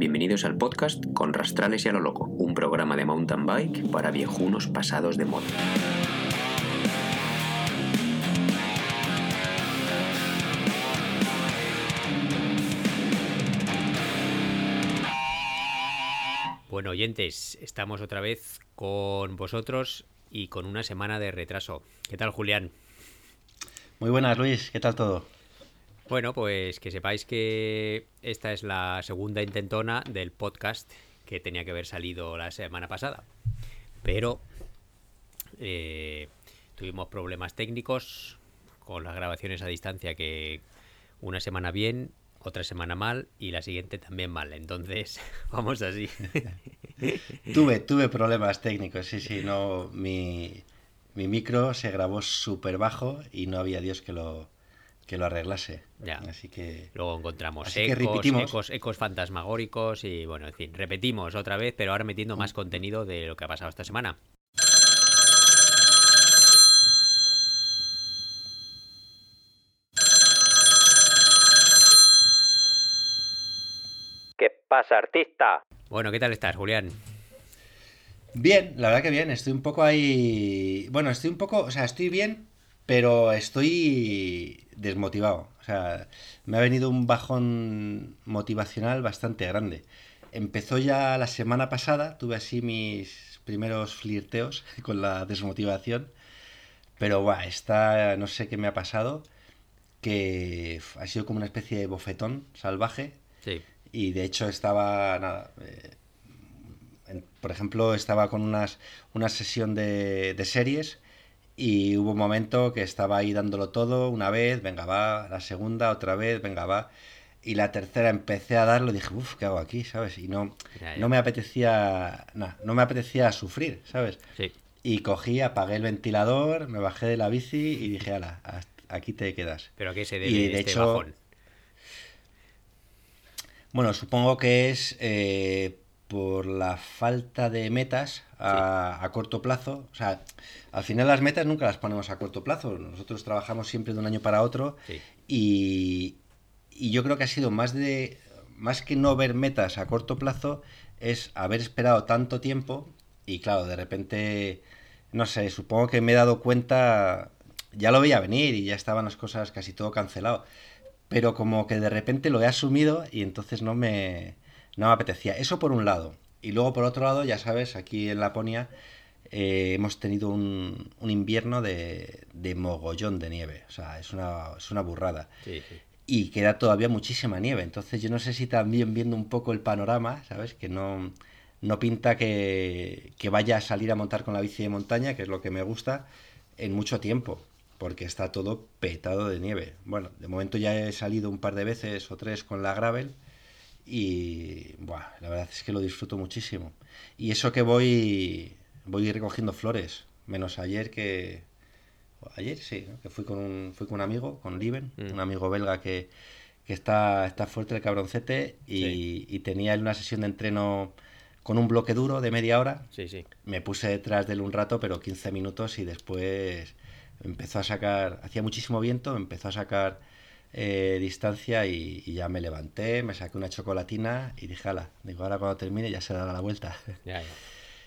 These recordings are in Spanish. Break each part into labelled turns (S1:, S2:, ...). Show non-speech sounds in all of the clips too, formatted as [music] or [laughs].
S1: Bienvenidos al podcast Con Rastrales y a lo Loco, un programa de mountain bike para viejunos pasados de moda.
S2: Bueno, oyentes, estamos otra vez con vosotros y con una semana de retraso. ¿Qué tal, Julián?
S3: Muy buenas, Luis. ¿Qué tal todo?
S2: Bueno, pues que sepáis que esta es la segunda intentona del podcast que tenía que haber salido la semana pasada. Pero eh, tuvimos problemas técnicos con las grabaciones a distancia que una semana bien, otra semana mal y la siguiente también mal. Entonces, [laughs] vamos así. [laughs]
S3: tuve, tuve problemas técnicos, sí, sí, no, mi, mi micro se grabó súper bajo y no había Dios que lo, que lo arreglase.
S2: Ya.
S3: Así que.
S2: Luego encontramos
S3: Así
S2: ecos, ecos, ecos fantasmagóricos y bueno, en fin, repetimos otra vez, pero ahora metiendo más contenido de lo que ha pasado esta semana. ¿Qué pasa, artista? Bueno, ¿qué tal estás, Julián?
S3: Bien, la verdad que bien. Estoy un poco ahí. Bueno, estoy un poco. O sea, estoy bien, pero estoy desmotivado. O sea, me ha venido un bajón motivacional bastante grande. Empezó ya la semana pasada, tuve así mis primeros flirteos [laughs] con la desmotivación, pero buah, esta no sé qué me ha pasado, que ha sido como una especie de bofetón salvaje
S2: Sí.
S3: y de hecho estaba, nada, eh, en- por ejemplo, estaba con unas, una sesión de, de series y hubo un momento que estaba ahí dándolo todo, una vez, venga va, la segunda, otra vez, venga va. Y la tercera empecé a darlo dije, uff, ¿qué hago aquí? ¿Sabes? Y no,
S2: Ya, ya.
S3: no me apetecía, nah, no me apetecía sufrir, ¿sabes?
S2: Sí.
S3: Y cogí, apagué el ventilador, me bajé de la bici y dije, ala, aquí te quedas.
S2: ¿Pero a qué se debe
S3: Y de
S2: este
S3: hecho,
S2: bajón?
S3: Bueno, supongo que es eh, por la falta de metas a, a corto plazo. O sea, al final las metas nunca las ponemos a corto plazo. Nosotros trabajamos siempre de un año para otro
S2: Sí.
S3: y, y yo creo que ha sido más de más que no ver metas a corto plazo es haber esperado tanto tiempo y claro, de repente no sé, supongo que me he dado cuenta ya lo veía venir y ya estaban las cosas casi todo cancelado pero como que de repente lo he asumido y entonces no me, no me apetecía. Eso por un lado. Y luego por otro lado, ya sabes, aquí en Laponia eh, hemos tenido un, un invierno de, de mogollón de nieve. O sea, es una, es una burrada.
S2: Sí, sí.
S3: Y queda todavía muchísima nieve. Entonces yo no sé si también viendo un poco el panorama, ¿sabes? Que no, no pinta que, que vaya a salir a montar con la bici de montaña, que es lo que me gusta, en mucho tiempo. Porque está todo petado de nieve. Bueno, de momento ya he salido un par de veces o tres con la gravel. Y buah, la verdad es que lo disfruto muchísimo. Y eso que voy, voy recogiendo flores. Menos ayer que, Ayer sí, ¿no? que fui con un, fui con un amigo, con Liven,
S2: Mm.
S3: un amigo belga que, que está, está fuerte el cabroncete y,
S2: Sí.
S3: y tenía él una sesión de entreno con un bloque duro de media hora.
S2: Sí, sí.
S3: Me puse detrás de él un rato, pero 15 minutos y después empezó a sacar, hacía muchísimo viento, empezó a sacar eh, distancia y, y ya me levanté, me saqué una chocolatina y dije, ala, digo, ahora cuando termine ya se dará la vuelta. [laughs]
S2: Ya, ya.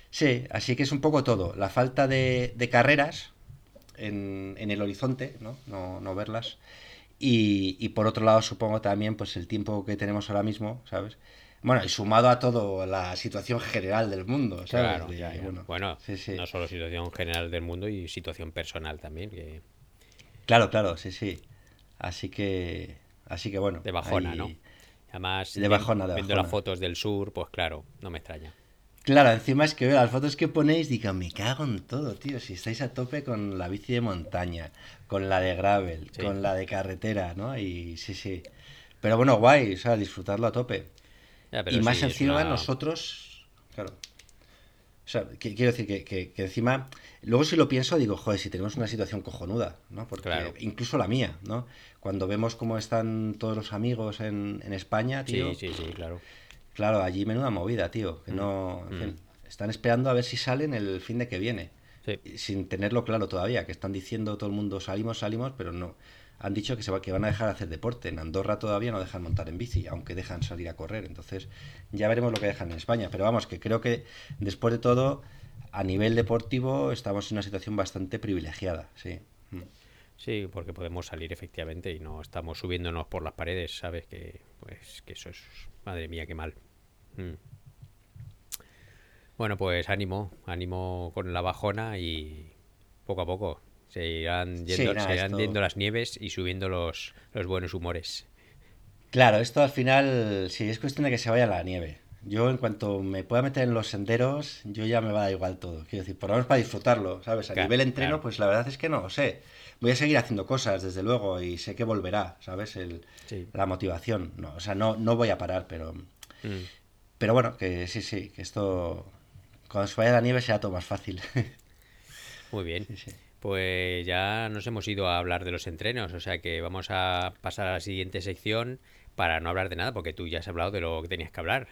S3: Sí, así que es un poco todo. La falta de, de carreras en, en el horizonte, ¿no? No, no verlas. Y, y por otro lado, supongo también pues el tiempo que tenemos ahora mismo, ¿sabes? Bueno, y sumado a todo la situación general del mundo, ¿sabes?
S2: Claro,
S3: De-
S2: ya, ya.
S3: bueno,
S2: Bueno,
S3: sí, sí.
S2: no solo situación general del mundo y situación personal también, que
S3: Claro, claro, sí, sí. Así que, así que bueno.
S2: de bajona,
S3: ahí-
S2: ¿no? Además,
S3: De bajona, de
S2: viendo
S3: bajona.
S2: las fotos del sur, pues claro, no me extraña.
S3: Claro, encima es que veo las fotos que ponéis, digo, me cago en todo, tío. Si estáis a tope con la bici de montaña, con la de gravel,
S2: Sí.
S3: con la de carretera, ¿no? Y sí, sí. Pero bueno, guay, o sea, disfrutarlo a tope.
S2: Ya, pero
S3: y más
S2: sí,
S3: encima
S2: una-
S3: nosotros, claro. O sea, que- quiero decir que, que- que encima, luego si lo pienso, digo, joder, si tenemos una situación cojonuda, ¿no? Porque
S2: Claro.
S3: incluso la mía, ¿no? Cuando vemos cómo están todos los amigos en, en España, tío,
S2: Sí, sí, sí, claro.
S3: Claro, allí menuda movida, tío. Que
S2: Mm,
S3: no. en
S2: mm.
S3: fin, están esperando a ver si salen el fin de que viene.
S2: Sí.
S3: Sin tenerlo claro todavía, que están diciendo todo el mundo salimos, salimos, pero no, han dicho que, se va, que van a dejar de hacer deporte. En Andorra todavía no dejan montar en bici, aunque dejan salir a correr. Entonces ya veremos lo que dejan en España. Pero vamos, que creo que después de todo, a nivel deportivo, estamos en una situación bastante privilegiada. Sí. Mm.
S2: Sí, porque podemos salir efectivamente y no estamos subiéndonos por las paredes, ¿sabes? Que, pues, que eso es... Madre mía, qué mal. Mm. Bueno, pues ánimo, ánimo con la bajona y poco a poco se irán yendo, las nieves y subiendo los, los buenos humores.
S3: Claro, esto al final sí es cuestión de que se vaya la nieve. Yo en cuanto me pueda meter en los senderos, yo ya me va a dar igual todo. Quiero decir, por lo menos para disfrutarlo, ¿sabes? A nivel entreno, pues la verdad es que no lo sé. Voy a seguir haciendo cosas, desde luego, y sé que volverá, ¿sabes? El, La motivación. No, o sea, no, no voy a parar, pero... Mm. Pero bueno, que sí, sí, que esto... Cuando se vaya la nieve será todo más fácil. [laughs]
S2: Muy bien. Pues ya nos hemos ido a hablar de los entrenos, o sea que vamos a pasar a la siguiente sección para no hablar de nada, porque tú ya has hablado de lo que tenías que hablar.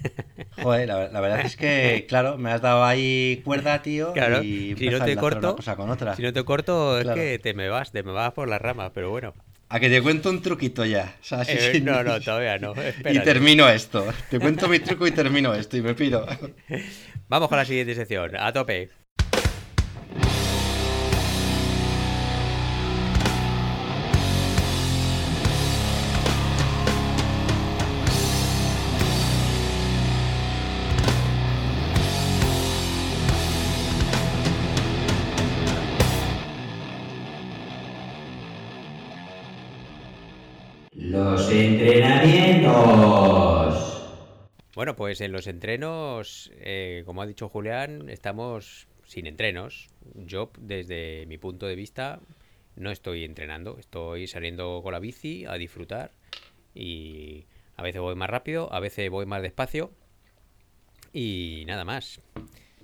S2: [laughs]
S3: Joder, la, verdad es que, claro, me has dado ahí cuerda, tío.
S2: Claro, y si no te corto, con otra. si no te corto, es que te me vas, te me vas por las ramas, pero bueno.
S3: A que te cuento un truquito ya.
S2: Eh, no, no, [laughs] todavía no.
S3: y termino esto. Te cuento mi truco y termino esto y me pido. [laughs]
S2: Vamos con la siguiente sección. A tope. Bueno, pues en los entrenos, eh, como ha dicho Julián, estamos sin entrenos. Yo, desde mi punto de vista, no estoy entrenando. Estoy saliendo con la bici a disfrutar y a veces voy más rápido, a veces voy más despacio y nada más.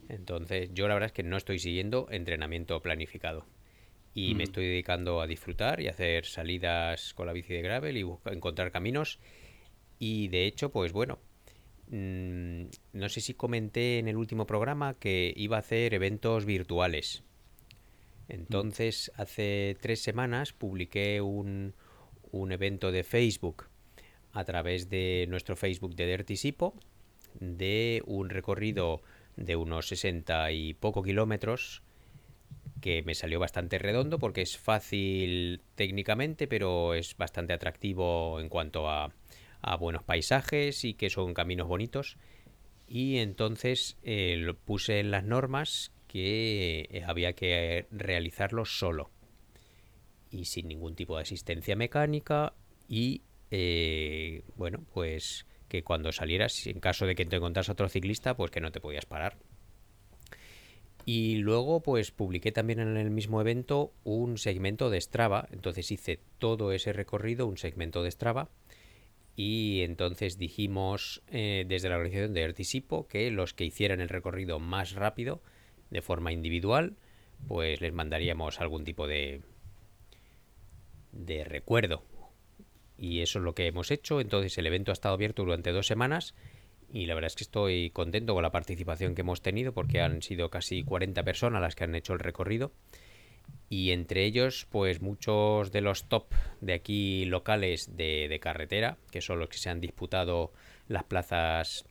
S2: Entonces, yo la verdad es que no estoy siguiendo entrenamiento planificado y me estoy dedicando a disfrutar y hacer salidas con la bici de gravel y encontrar caminos. Y de hecho, pues bueno, mm, no sé si comenté en el último programa que iba a hacer eventos virtuales. Entonces, hace tres semanas publiqué un, un evento de Facebook a través de nuestro Facebook de Dirty Sipo de un recorrido de unos 60 y poco kilómetros que me salió bastante redondo porque es fácil técnicamente, pero es bastante atractivo en cuanto a, buenos paisajes y que son caminos bonitos. Y entonces eh, lo puse en las normas que eh, había que realizarlo solo y sin ningún tipo de asistencia mecánica y eh, bueno pues que cuando salieras en caso de que te encontrase otro ciclista pues que no te podías parar y luego, pues publiqué también en el mismo evento un segmento de Strava. Entonces hice todo ese recorrido, un segmento de Strava. Y entonces dijimos eh, desde la organización de Ertisipo que los que hicieran el recorrido más rápido, de forma individual, pues les mandaríamos algún tipo de, de recuerdo. Y eso es lo que hemos hecho. Entonces el evento ha estado abierto durante dos semanas y la verdad es que estoy contento con la participación que hemos tenido porque han sido casi 40 personas las que han hecho el recorrido y entre ellos pues muchos de los top de aquí locales de, carretera que son los que se han disputado las plazas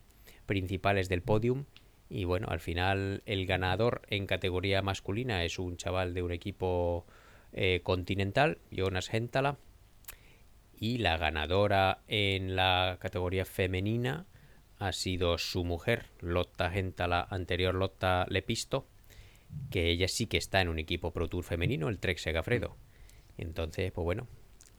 S2: principales del podium. Y bueno al final el ganador en categoría masculina es un chaval de un equipo eh, continental Jonas Gentala y la ganadora en la categoría femenina ha sido su mujer, Lotta Gentala, anterior Lotta Lepisto, que ella sí que está en un equipo Pro Tour femenino, el Trek Segafredo. Entonces, pues bueno,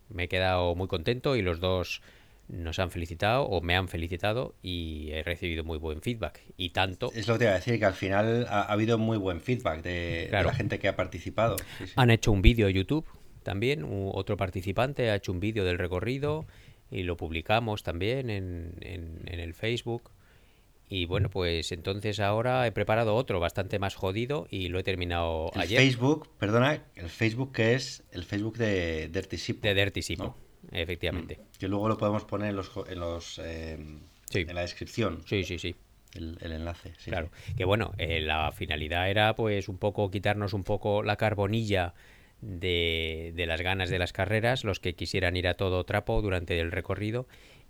S2: me he quedado muy contento y los dos nos han felicitado o me han felicitado y he recibido muy buen feedback. Y tanto.
S3: Es lo que te iba a decir, que al final ha, habido muy buen feedback de, la gente que ha participado.
S2: Han hecho un vídeo YouTube también, otro participante ha hecho un vídeo del recorrido y lo publicamos también en, en, el Facebook. Y bueno, pues entonces ahora he preparado otro bastante más jodido y lo he terminado
S3: el
S2: ayer.
S3: Facebook, perdona, el Facebook que es el Facebook de Dirty Sipo.
S2: De Dirty Sipo, efectivamente.
S3: Mm. Que luego lo podemos poner en los, en, los, em, en la descripción.
S2: Sí, sí, sí.
S3: El, enlace.
S2: claro, que bueno, eh, la finalidad era pues un poco quitarnos un poco la carbonilla de, de las ganas de las carreras, los que quisieran ir a todo trapo durante el recorrido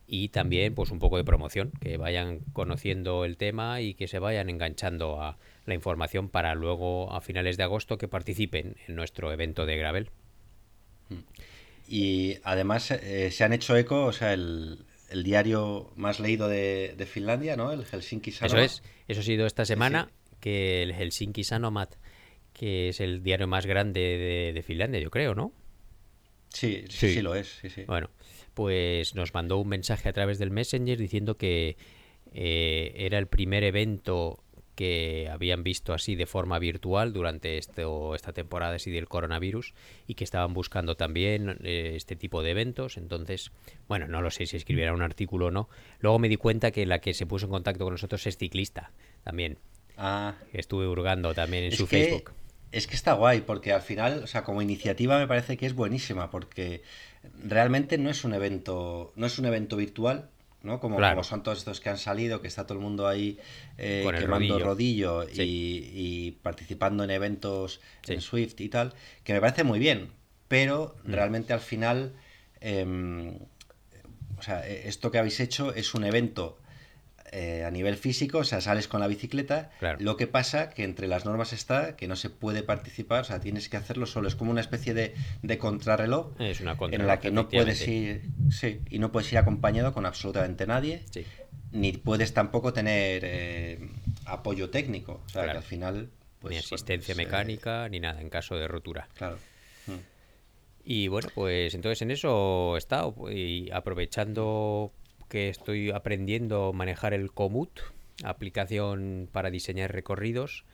S2: y también pues un poco de promoción, que vayan conociendo el tema y que se vayan enganchando a la información para luego a finales de agosto que participen en nuestro evento de Gravel.
S3: Y además eh, se han hecho eco, o sea, el, el diario más leído de, de, Finlandia, ¿no? El Helsinki
S2: Sanomat. Eso es, eso ha sido esta semana, sí. que el Helsinki Sanomat, que es el diario más grande de, de Finlandia, yo creo, ¿no?
S3: Sí, sí, sí, sí lo es. Sí, sí.
S2: Bueno, pues nos mandó un mensaje a través del Messenger diciendo que eh, era el primer evento que habían visto así de forma virtual durante esto, esta temporada así del coronavirus y que estaban buscando también eh, este tipo de eventos. Entonces, bueno, no lo sé si escribiera un artículo o no. Luego me di cuenta que la que se puso en contacto con nosotros es ciclista también.
S3: Ah.
S2: Estuve hurgando también en
S3: es
S2: su
S3: que,
S2: Facebook.
S3: Es que está guay, porque al final, o sea, como iniciativa me parece que es buenísima, porque realmente no es un evento, no es un evento virtual, ¿no? Como,
S2: Claro.
S3: como son todos estos que han salido, que está todo el mundo ahí eh,
S2: el
S3: quemando
S2: rodillo.
S3: rodillo,
S2: Sí.
S3: y, y participando en eventos
S2: Sí.
S3: en Swift y tal, que me parece muy bien, pero
S2: Mm.
S3: realmente al final, em, o sea, e- esto que habéis hecho es un evento eh, a nivel físico, o sea, sales con la bicicleta,
S2: Claro.
S3: lo que pasa que entre las normas está que no se puede participar, o sea, tienes que hacerlo solo, es como una especie de, de contrarreloj
S2: Es una
S3: en la que no puedes ir, sí, y no puedes ir acompañado con absolutamente nadie,
S2: Sí.
S3: ni puedes tampoco tener eh, apoyo técnico, o sea,
S2: Claro.
S3: que al final, pues,
S2: ni
S3: bueno,
S2: asistencia
S3: pues, eh,
S2: mecánica ni nada en caso de rotura.
S3: claro. Mm.
S2: Y bueno, pues entonces en eso he estado y aprovechando que estoy aprendiendo a manejar el Komoot, aplicación para diseñar recorridos,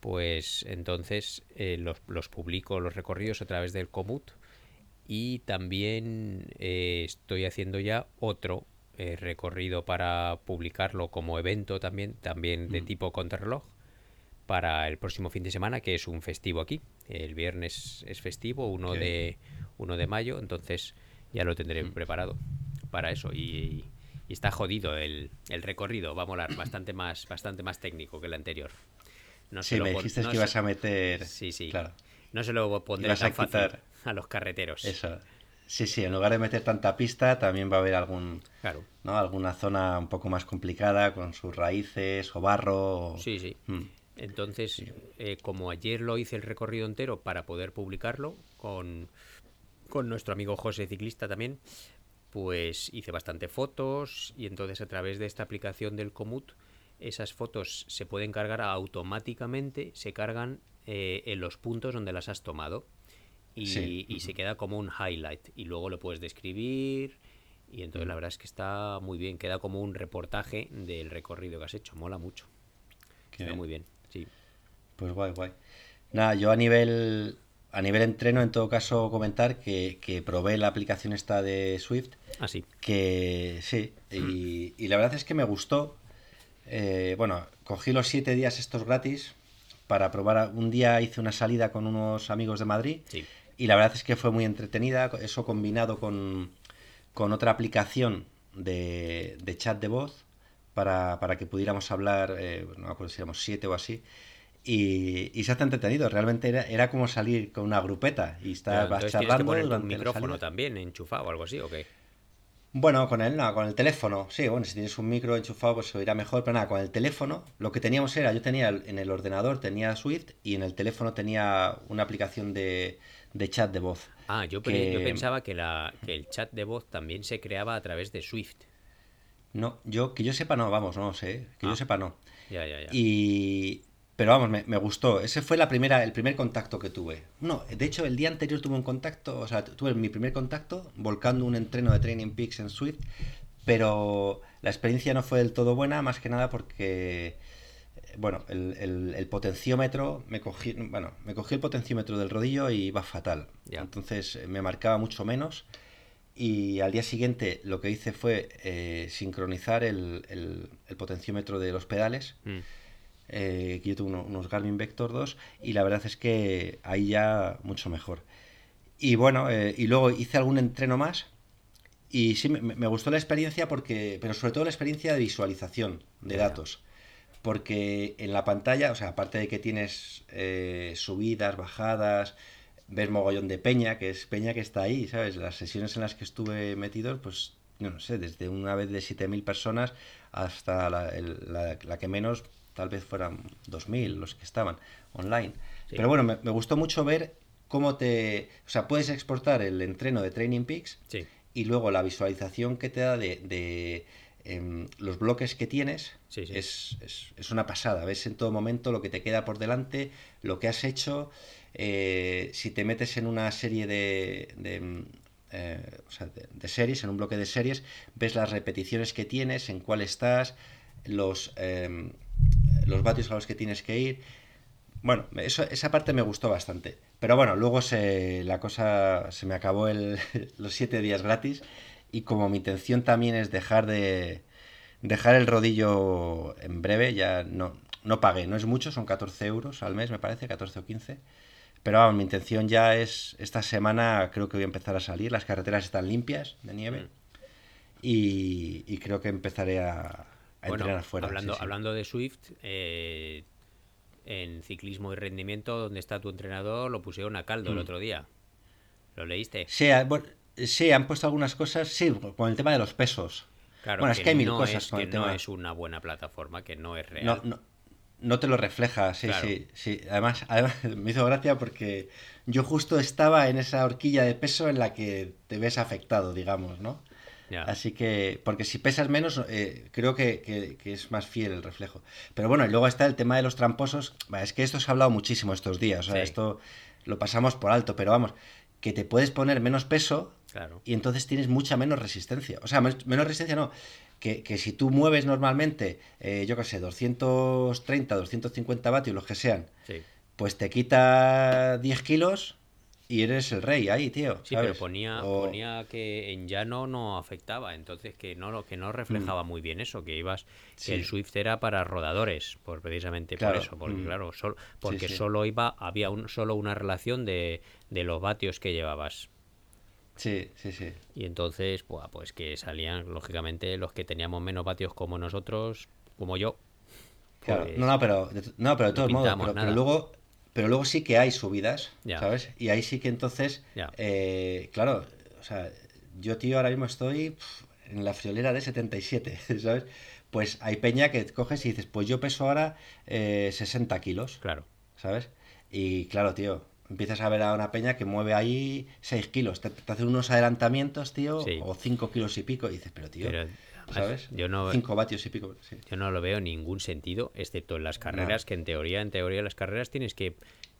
S2: pues entonces eh, los, los publico los recorridos a través del Komoot y también eh, estoy haciendo ya otro eh, recorrido para publicarlo como evento también, también de
S3: Mm.
S2: tipo contrarreloj para el próximo fin de semana, que es un festivo aquí. El viernes es festivo, 1
S3: Ok.
S2: de, 1 de mayo, entonces ya lo tendré
S3: Mm.
S2: preparado para eso. Y, y está jodido el, el recorrido, va a molar, bastante más, bastante más técnico que el anterior. No
S3: Sí, me dijiste
S2: no
S3: que
S2: se-
S3: ibas a meter...
S2: Sí, sí.
S3: Claro,
S2: No se lo pondré
S3: Ibas a
S2: tan fácil
S3: quitar-
S2: a los carreteros.
S3: eso. Sí, sí, en lugar de meter tanta pista, también va a haber algún,
S2: Claro.
S3: ¿no? Alguna zona un poco más complicada con sus raíces o barro. o-
S2: Sí, sí.
S3: Mm.
S2: Entonces, eh, como ayer lo hice el recorrido entero para poder publicarlo con, con nuestro amigo José Ciclista también, pues hice bastante fotos y entonces a través de esta aplicación del Komoot esas fotos se pueden cargar automáticamente, se cargan eh, en los puntos donde las has tomado y,
S3: Sí.
S2: y se queda como un highlight y luego lo puedes describir y entonces la verdad es que está muy bien, queda como un reportaje del recorrido que has hecho, mola mucho.
S3: Qué
S2: Está
S3: bien.
S2: muy bien, sí.
S3: Pues guay, guay. Nada, yo a nivel, a nivel entreno, en todo caso, comentar que, que probé la aplicación esta de Swift,
S2: Así.
S3: que sí, y, y la verdad es que me gustó. Eh, bueno, cogí los siete días estos gratis para probar. Un día hice una salida con unos amigos de Madrid
S2: Sí.
S3: y la verdad es que fue muy entretenida. Eso combinado con, con otra aplicación de, de chat de voz para, para que pudiéramos hablar, eh, no me acuerdo si éramos siete o así. Y, y se hace entretenido, realmente era, era como salir con una grupeta y estar vas
S2: que
S3: charlando
S2: poner un
S3: durante
S2: micrófono también enchufado o algo así, ¿o qué?
S3: Bueno, con el, no, con el teléfono, sí, bueno, si tienes un micro enchufado pues se oirá mejor, pero nada, con el teléfono lo que teníamos era, yo tenía en el ordenador tenía Swift y en el teléfono tenía una aplicación de, de chat de voz.
S2: Ah, yo, yo
S3: que-
S2: pensaba que, la, que el chat de voz también se creaba a través de Swift.
S3: No, yo que yo sepa no, vamos, no sé, que
S2: Ah.
S3: yo sepa no.
S2: Ya, ya, ya.
S3: Y pero vamos, me, me gustó. Ese fue la primera, el primer contacto que tuve. No, de hecho el día anterior tuve un contacto, o sea, tuve mi primer contacto volcando un entreno de Training Peaks en Swift, pero la experiencia no fue del todo buena, más que nada porque eh, bueno, el, el- el potenciómetro, me cogí, bueno, me cogí el potenciómetro del rodillo y iba fatal.
S2: Ya.
S3: Entonces eh, me marcaba mucho menos. Y al día siguiente lo que hice fue eh, sincronizar el, el- el potenciómetro de los pedales
S2: Mm.
S3: Eh, que yo tuve uno- unos Garmin Vector 2 y la verdad es que ahí ya mucho mejor. Y bueno, eh, y luego hice algún entreno más y sí, me, me gustó la experiencia porque, pero sobre todo la experiencia de visualización de datos. Porque en la pantalla, o sea, aparte de que tienes eh, subidas, bajadas, ves mogollón de peña, que es peña que está ahí, ¿sabes? Las sesiones en las que estuve metido, pues, no sé, desde una vez de 7.000 personas hasta la, la, que menos, tal vez fueran 2.000 los que estaban online. Pero bueno, me, gustó mucho ver cómo te... O sea, puedes exportar el entreno de Training Peaks y luego la visualización que te da de, em, los bloques que tienes es, es, una pasada. Ves en todo momento lo que te queda por delante, lo que has hecho. Eh, si te metes en una serie de, de, eh, de, series, en un bloque de series, ves las repeticiones que tienes, en cuál estás, los, em, los vatios a los que tienes que ir. Bueno, eso, esa parte me gustó bastante. Pero bueno, luego se, la cosa se me acabó el, [laughs] los siete días gratis y como mi intención también es dejar de dejar el rodillo en breve, ya no, no pagué, no es mucho, son 14 euros al mes me parece, 14 o 15. Pero vamos, mi intención ya es, esta semana creo que voy a empezar a salir, las carreteras están limpias de nieve mm. y, creo que empezaré a, entrenar afuera.
S2: Hablando, hablando de Swift, eh, en ciclismo y rendimiento, donde está tu entrenador, lo pusieron a caldo el mm. otro día. ¿Lo leíste?
S3: Sí, sí, han puesto algunas cosas, sí, con el tema de los pesos.
S2: Claro, bueno, es que hay mil cosas con que el tema. no es una buena plataforma, que no es real.
S3: No, no, no te lo refleja, sí, sí, sí. Además, además, [laughs] me hizo gracia porque yo justo estaba en esa horquilla de peso en la que te ves afectado, digamos, ¿no? Así que, porque si pesas menos, eh, creo que, es más fiel el reflejo. Pero bueno, y luego está el tema de los tramposos. Es que esto se ha hablado muchísimo estos días. O sea, esto lo pasamos por alto, pero vamos, que te puedes poner menos peso y entonces tienes mucha menos resistencia. O sea, menos resistencia no. Que, si tú mueves normalmente, eh, yo qué sé, 230, 250 vatios, los que sean, pues te quita 10 kilos y eres el rey ahí, tío.
S2: Sí, pero ponía, ponía que en llano no afectaba, entonces que no que no reflejaba mm. muy bien eso, que ibas que el Swift era para rodadores, por precisamente por eso, porque mm. claro, solo, porque solo iba había un, solo una relación de, de los vatios que llevabas.
S3: Sí, sí, sí.
S2: Y entonces, pues que salían lógicamente los que teníamos menos vatios como nosotros, como yo.
S3: Claro, no, no, pero no, pero de todos modos, pero luego pero luego sí que hay subidas, ¿sabes? Y ahí sí que entonces, eh, claro, o sea, yo, tío, ahora mismo estoy en la friolera de 77, [laughs] ¿sabes? Pues hay peña que coges y dices, pues yo peso ahora 60 eh, kilos.
S2: Claro.
S3: ¿Sabes? Y claro, tío, empiezas a ver a una peña que mueve ahí 6 kilos. Te, hacen unos adelantamientos, tío, o 5 kilos y pico. Y dices, pero tío, ¿sabes?
S2: Yo no,
S3: 5 vatios y pico.
S2: Yo no lo veo ningún sentido, excepto en las carreras, que en teoría, en teoría las carreras tienes que,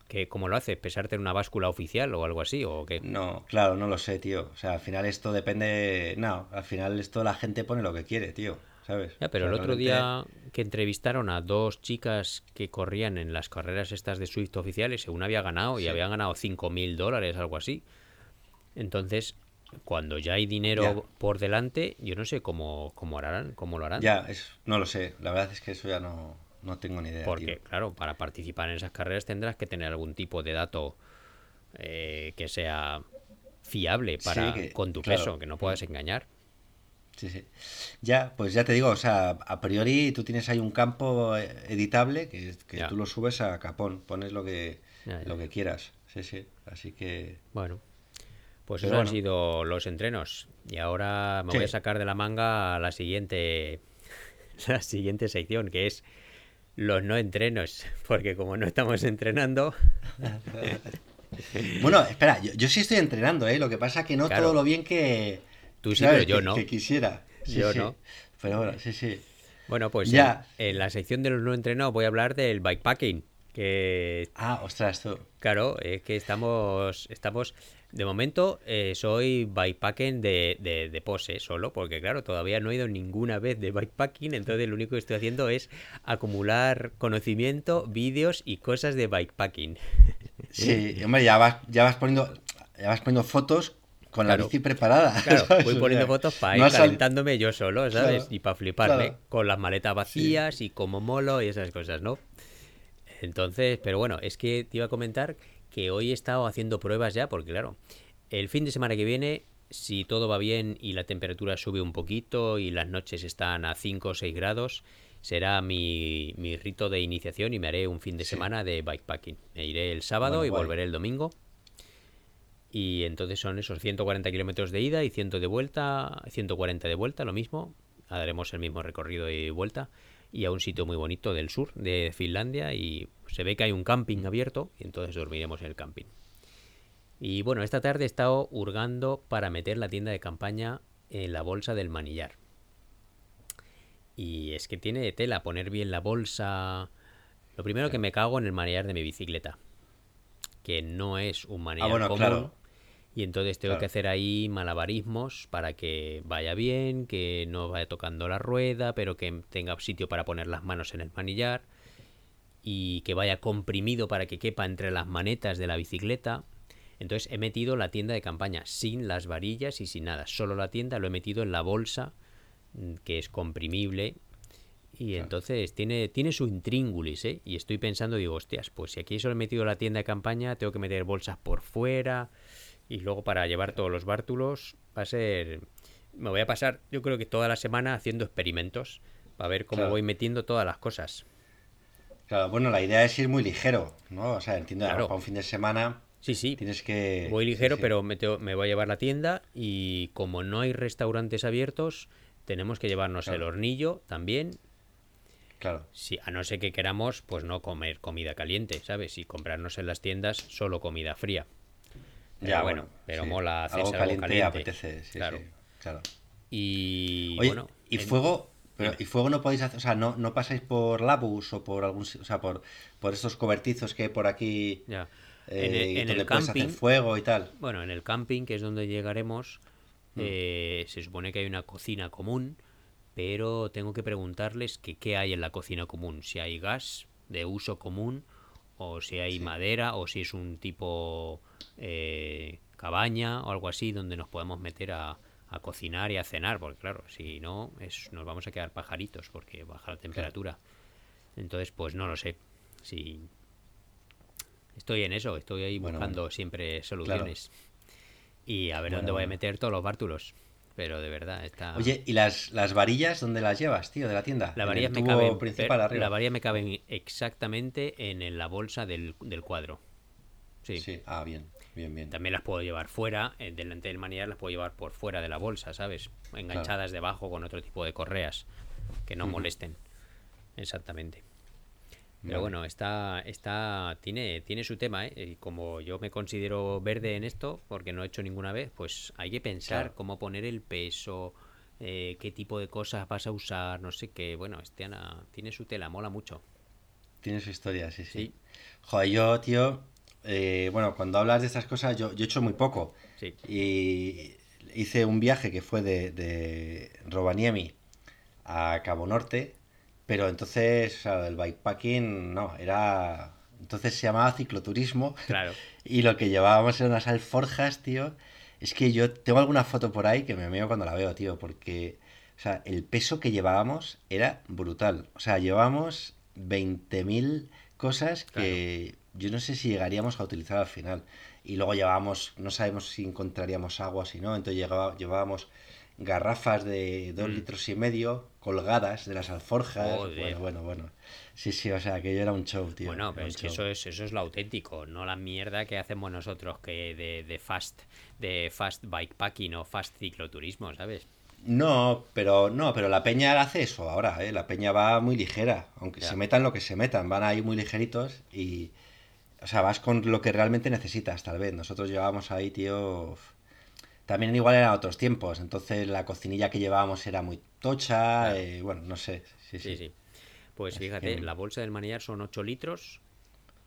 S2: que ¿cómo lo haces? ¿Pesarte en una báscula oficial o algo así? ¿O qué?
S3: No, claro, no lo sé, tío. O sea, al final esto depende... No, al final esto la gente pone lo que quiere, tío. ¿Sabes?
S2: Ya, pero el otro día que entrevistaron a dos chicas que corrían en las carreras estas de Swift oficiales, según había ganado, y habían ganado 5.000 dólares, algo así. Entonces, cuando ya hay dinero por delante, yo no sé cómo, cómo harán, cómo lo harán.
S3: Ya, es, no lo sé. La verdad es que eso ya no, no tengo ni idea.
S2: Porque, claro, para participar en esas carreras tendrás que tener algún tipo de dato eh, que sea fiable para con tu peso, que no puedas engañar.
S3: Sí, sí. Ya, pues ya te digo, o sea, a priori tú tienes ahí un campo editable que, que tú lo subes a capón, pones lo que, lo que quieras. Sí, sí. Así que.
S2: Bueno. Pues esos han sido los entrenos. Y ahora me voy a sacar de la manga la siguiente, [laughs] la siguiente sección, que es los no entrenos. [laughs] Porque como no estamos entrenando. [laughs]
S3: bueno, espera, yo, sí estoy entrenando, ¿eh? Lo que pasa es que no todo lo bien que.
S2: Tú sí, pero yo no.
S3: Que quisiera.
S2: yo no.
S3: Pero bueno, sí, sí.
S2: Bueno, pues ya. En, la sección de los no entrenados voy a hablar del bikepacking. Que...
S3: Ah, ostras, tú.
S2: Claro, es que estamos, estamos de momento eh, soy bikepacking de, de, pose solo, porque claro, todavía no he ido ninguna vez de bikepacking, entonces lo único que estoy haciendo es acumular conocimiento, vídeos y cosas de bikepacking. [laughs]
S3: Sí, hombre, ya vas, ya vas poniendo, ya vas poniendo fotos con la bici preparada.
S2: Claro, [laughs] voy poniendo fotos para ir calentándome yo solo, ¿sabes? y para fliparme, con las maletas vacías y como molo y esas cosas, ¿no? Entonces, pero bueno, es que te iba a comentar que hoy he estado haciendo pruebas ya, porque claro, el fin de semana que viene, si todo va bien y la temperatura sube un poquito y las noches están a 5 o 6 grados, será mi, mi, rito de iniciación y me haré un fin de semana de bikepacking. Me iré el sábado y volveré el domingo. Y entonces son esos 140 kilómetros de ida y 100 de vuelta, 140 de vuelta, lo mismo. Haremos el mismo recorrido de vuelta y a un sitio muy bonito del sur de Finlandia y se ve que hay un camping abierto y entonces dormiremos en el camping. Y bueno, esta tarde he estado hurgando para meter la tienda de campaña en la bolsa del manillar. Y es que tiene tela poner bien la bolsa. Lo primero que me cago en el manillar de mi bicicleta. Que no es un manillar
S3: Ah, bueno, claro.
S2: Y entonces tengo
S3: Claro.
S2: que hacer ahí malabarismos para que vaya bien, que no vaya tocando la rueda, pero que tenga sitio para poner las manos en el manillar y que vaya comprimido para que quepa entre las manetas de la bicicleta. Entonces he metido la tienda de campaña sin las varillas y sin nada. Solo la tienda lo he metido en la bolsa mm, que es comprimible. Y entonces tiene, tiene su intríngulis, ¿eh? Y estoy pensando, digo, hostias, pues si aquí solo he metido la tienda de campaña, tengo que meter bolsas por fuera. Y luego para llevar todos los bártulos va a ser... Me voy a pasar, yo creo que toda la semana haciendo experimentos para ver cómo
S3: Claro.
S2: voy metiendo todas las cosas.
S3: Claro, bueno, la idea es ir muy ligero, ¿no? O sea, entiendo,
S2: Claro.
S3: para un fin de semana
S2: Sí, sí.
S3: tienes que...
S2: Voy
S3: sí,
S2: ligero,
S3: sí.
S2: pero me, tengo- me voy a llevar la tienda y como no hay restaurantes abiertos, tenemos que llevarnos el hornillo también.
S3: Claro,
S2: Si, a no ser que queramos, pues no comer comida caliente, ¿sabes? Y comprarnos en las tiendas solo comida fría. Pero
S3: ya,
S2: bueno, pero
S3: sí.
S2: mola hacerse
S3: algo
S2: algo
S3: caliente,
S2: caliente.
S3: apetece, sí,
S2: Claro.
S3: sí, claro.
S2: Y
S3: Oye,
S2: bueno,
S3: ¿y
S2: en-
S3: fuego? Pero, ¿Y fuego no podéis hacer? O sea, ¿no, no pasáis por Labus o por algún... O sea, por, por estos cobertizos que hay por aquí
S2: ya.
S3: eh,
S2: en el, en
S3: donde
S2: el camping,
S3: hacer fuego y tal?
S2: bueno, en el camping, que es donde llegaremos,
S3: Mm.
S2: eh, se supone que hay una cocina común, pero tengo que preguntarles que qué hay en la cocina común, si hay gas de uso común o si hay
S3: Sí.
S2: madera o si es un tipo eh, cabaña o algo así donde nos podemos meter a, a cocinar y a cenar, porque claro, si no es, nos vamos a quedar pajaritos porque baja la temperatura. Entonces, pues no lo sé. Si estoy en eso, estoy ahí
S3: Bueno,
S2: buscando siempre soluciones. Y a ver
S3: Bueno,
S2: dónde voy a meter todos los bártulos. Pero de verdad, está.
S3: Oye, ¿y las, las varillas dónde las llevas, tío, de la tienda?
S2: la
S3: En
S2: varilla
S3: el
S2: me caben,
S3: principal arriba.
S2: la varilla me caben exactamente en, en la bolsa del, del cuadro. Sí.
S3: Sí, ah, bien, bien, bien.
S2: También las puedo llevar fuera, eh, delante del manillar las puedo llevar por fuera de la bolsa, ¿sabes? Enganchadas debajo con otro tipo de correas que no molesten. Exactamente. Pero bueno, está, está, tiene, tiene su tema, ¿eh? Y como yo me considero verde en esto, porque no he hecho ninguna vez, pues hay que pensar
S3: Claro.
S2: cómo poner el peso, eh, qué tipo de cosas vas a usar, no sé qué. Bueno, este tiene su tela, mola mucho.
S3: Tiene su historia, sí, sí.
S2: Sí.
S3: Joder, yo, tío, eh, bueno, cuando hablas de estas cosas, yo, yo he hecho muy poco.
S2: Sí.
S3: Y hice un viaje que fue de, de Rovaniemi a Cabo Norte, pero entonces, el bikepacking, no, era... Entonces se llamaba cicloturismo
S2: Claro. [laughs]
S3: y lo que llevábamos eran unas alforjas, tío. Es que yo tengo alguna foto por ahí que me meo cuando la veo, tío, porque, o sea, el peso que llevábamos era brutal. O sea, llevábamos 20.000 cosas que yo no sé si llegaríamos a utilizar al final. Y luego llevábamos, no sabemos si encontraríamos agua, si no, entonces llevábamos garrafas de dos
S2: Mm.
S3: litros y medio colgadas de las alforjas.
S2: Joder.
S3: Bueno, bueno, bueno. Sí, sí, o sea, aquello era un show, tío.
S2: Bueno, pero es que eso es, eso es lo auténtico, no la mierda que hacemos nosotros que de, de fast, de fast bikepacking o fast cicloturismo, ¿sabes?
S3: No, pero no, pero la peña hace eso ahora, ¿eh? La peña va muy ligera, aunque
S2: Ya.
S3: se metan lo que se metan, van ahí muy ligeritos y, o sea, vas con lo que realmente necesitas, tal vez. Nosotros llevábamos ahí, tío, también igual eran otros tiempos, entonces la cocinilla que llevábamos era muy tocha,
S2: Claro.
S3: eh, bueno, no sé, sí,
S2: Sí,
S3: sí.
S2: sí. Pues
S3: Así
S2: fíjate,
S3: que-
S2: la bolsa del manillar son 8 litros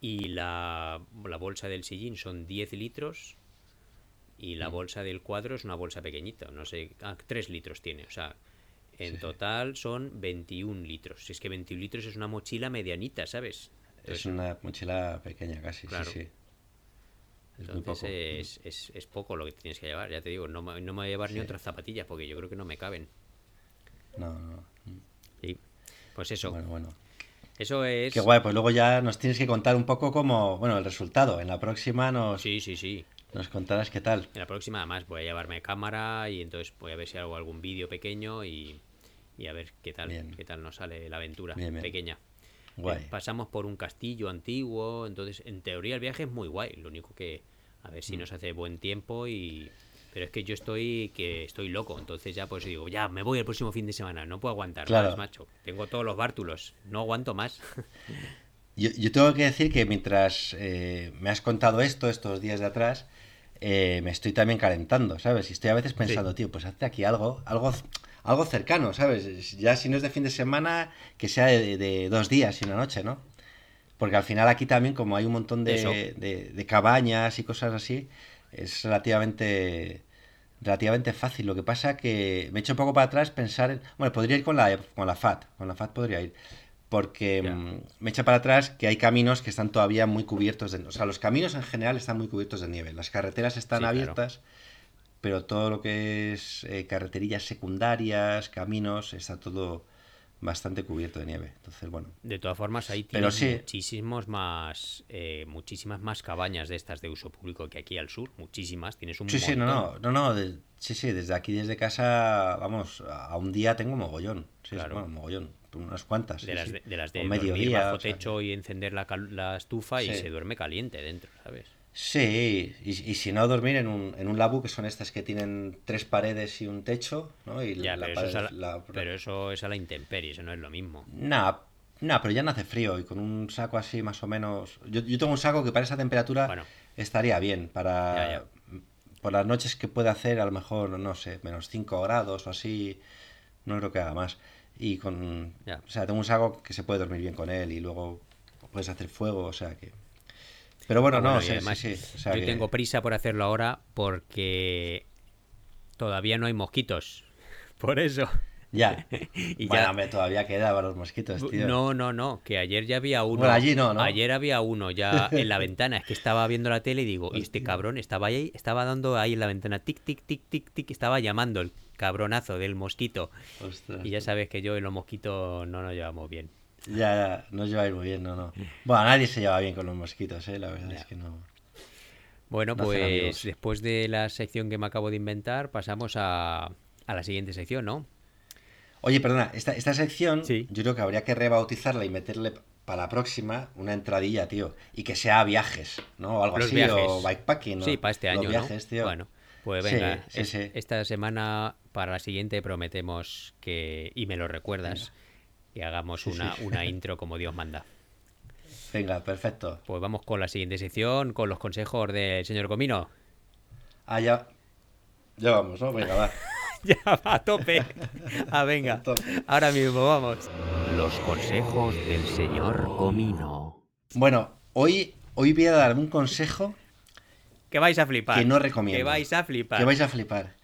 S2: y la, la bolsa del sillín son 10 litros y
S3: Mm.
S2: la bolsa del cuadro es una bolsa pequeñita, no sé, ah, 3 litros tiene, o sea, en
S3: Sí,
S2: total son 21 litros. Si es que 21 litros es una mochila medianita, ¿sabes?
S3: Es una mochila pequeña casi,
S2: Claro.
S3: sí, sí. Es
S2: Entonces
S3: poco.
S2: es, es, es poco lo que tienes que llevar, ya te digo, no, me- no me voy a llevar ni otras zapatillas porque yo creo que no me caben.
S3: No, no.
S2: Sí. Pues eso,
S3: Bueno, bueno.
S2: eso es...
S3: Qué guay, pues luego ya nos tienes que contar un poco cómo, bueno, el resultado. En la próxima nos,
S2: Sí, sí, sí.
S3: nos contarás qué tal.
S2: En la próxima además voy a llevarme cámara y entonces voy a ver si hago algún vídeo pequeño y, y a ver qué tal,
S3: Bien.
S2: qué tal nos sale la aventura
S3: Bien, bien.
S2: pequeña.
S3: Guay.
S2: Eh, pasamos por un castillo antiguo, entonces en teoría el viaje es muy guay, lo único que A ver si nos hace buen tiempo y... Pero es que yo estoy que estoy loco, entonces ya pues digo, ya me voy el próximo fin de semana, no puedo aguantar
S3: Claro.
S2: más, macho. Tengo todos los bártulos, no aguanto más. [laughs]
S3: Yo, yo tengo que decir que mientras eh, me has contado esto estos días de atrás, eh, me estoy también calentando, ¿sabes? Y estoy a veces pensando, tío, pues hazte aquí algo, algo, algo cercano, ¿sabes? Ya si no es de fin de semana, que sea de, de dos días y una noche, ¿no? Porque al final aquí también, como hay un montón de- de cabañas y cosas así, es relativamente relativamente fácil. Lo que pasa que me echo un poco para atrás pensar en... Bueno, podría ir con la, con la FAT, con la FAT podría ir. Porque
S2: Ya.
S3: mm, me echa para atrás que hay caminos que están todavía muy cubiertos de... O sea, los caminos en general están muy cubiertos de nieve. Las carreteras están
S2: Sí, claro.
S3: abiertas, pero todo lo que es eh, carreterillas secundarias, caminos, está todo bastante cubierto de nieve. Entonces, bueno.
S2: De todas formas, ahí
S3: sí.
S2: muchísimos más, eh, muchísimas más cabañas de estas de uso público que aquí al sur, muchísimas. Tienes un
S3: Sí, sí, no, no, no, no, de- sí, sí, desde aquí, desde casa, vamos, a un día tengo mogollón, sí,
S2: Claro.
S3: bueno, mogollón, unas cuantas,
S2: De
S3: sí,
S2: las de, de las de
S3: mediodía,
S2: bajo
S3: o sea,
S2: techo y encender la, la estufa y se duerme caliente dentro, ¿sabes?
S3: Sí, y, y si no, dormir en un, en un labu, que son estas que tienen tres paredes y un techo, ¿no? Y
S2: Ya,
S3: la
S2: pero, eso es a
S3: pared-
S2: la,
S3: la-
S2: pero eso es a la intemperie, eso no es lo mismo.
S3: Nah, nah, pero ya no hace frío y con un saco así más o menos... Yo, yo tengo un saco que para esa temperatura
S2: Bueno.
S3: estaría bien, para...
S2: Ya, ya.
S3: Por las noches que puede hacer, a lo mejor, no sé, menos 5 grados o así, no creo que haga más. Y con...
S2: Ya.
S3: O sea, tengo un saco que se puede dormir bien con él y luego puedes hacer fuego, o sea que... Pero bueno, no,
S2: bueno,
S3: sí,
S2: además,
S3: sí, sí, o sea
S2: yo
S3: que-
S2: tengo prisa por hacerlo ahora porque todavía no hay mosquitos. [laughs] Por eso.
S3: Ya. [laughs]
S2: Y
S3: bueno,
S2: ya-
S3: hombre, todavía queda para los mosquitos, tío.
S2: No, no, no, que ayer ya había uno.
S3: Bueno, allí no, ¿no?
S2: Ayer había uno ya en la [laughs] ventana. Es que estaba viendo la tele y digo, y este cabrón estaba ahí, estaba dando ahí en la ventana, tic, tic, tic, tic, tic, estaba llamando el cabronazo del mosquito.
S3: Ostras.
S2: Y ya sabes que yo y los mosquitos no nos llevamos bien.
S3: Ya, ya, no os lleváis muy bien, no, no. Bueno, nadie se lleva bien con los mosquitos, ¿eh? La verdad es que no.
S2: Bueno,
S3: No
S2: pues después de la sección que me acabo de inventar, pasamos a, a la siguiente sección, ¿no?
S3: Oye, perdona, esta, esta sección
S2: Sí.
S3: yo creo que habría que rebautizarla y meterle para la próxima una entradilla, tío. Y que sea viajes, ¿no? O algo
S2: Los
S3: así,
S2: viajes.
S3: o bikepacking, ¿no?
S2: Sí, para este
S3: Los
S2: año,
S3: viajes,
S2: ¿no?
S3: tío.
S2: Bueno, pues venga,
S3: sí,
S2: es-
S3: sí.
S2: esta semana para la siguiente prometemos que, y me lo recuerdas, que hagamos
S3: Sí, sí.
S2: una, una [laughs] intro como Dios manda.
S3: Venga, perfecto.
S2: Pues vamos con la siguiente sección, con los consejos del señor Comino.
S3: Ah, ya. Ya vamos, ¿no? Venga, va. [laughs]
S2: ya, a tope. [laughs] Ah, venga.
S3: A tope.
S2: Ahora mismo, vamos. Los consejos del señor Comino.
S3: Bueno, hoy, hoy voy a dar un consejo
S2: Que vais a flipar.
S3: que no recomiendo.
S2: Que vais a flipar.
S3: Que vais a flipar.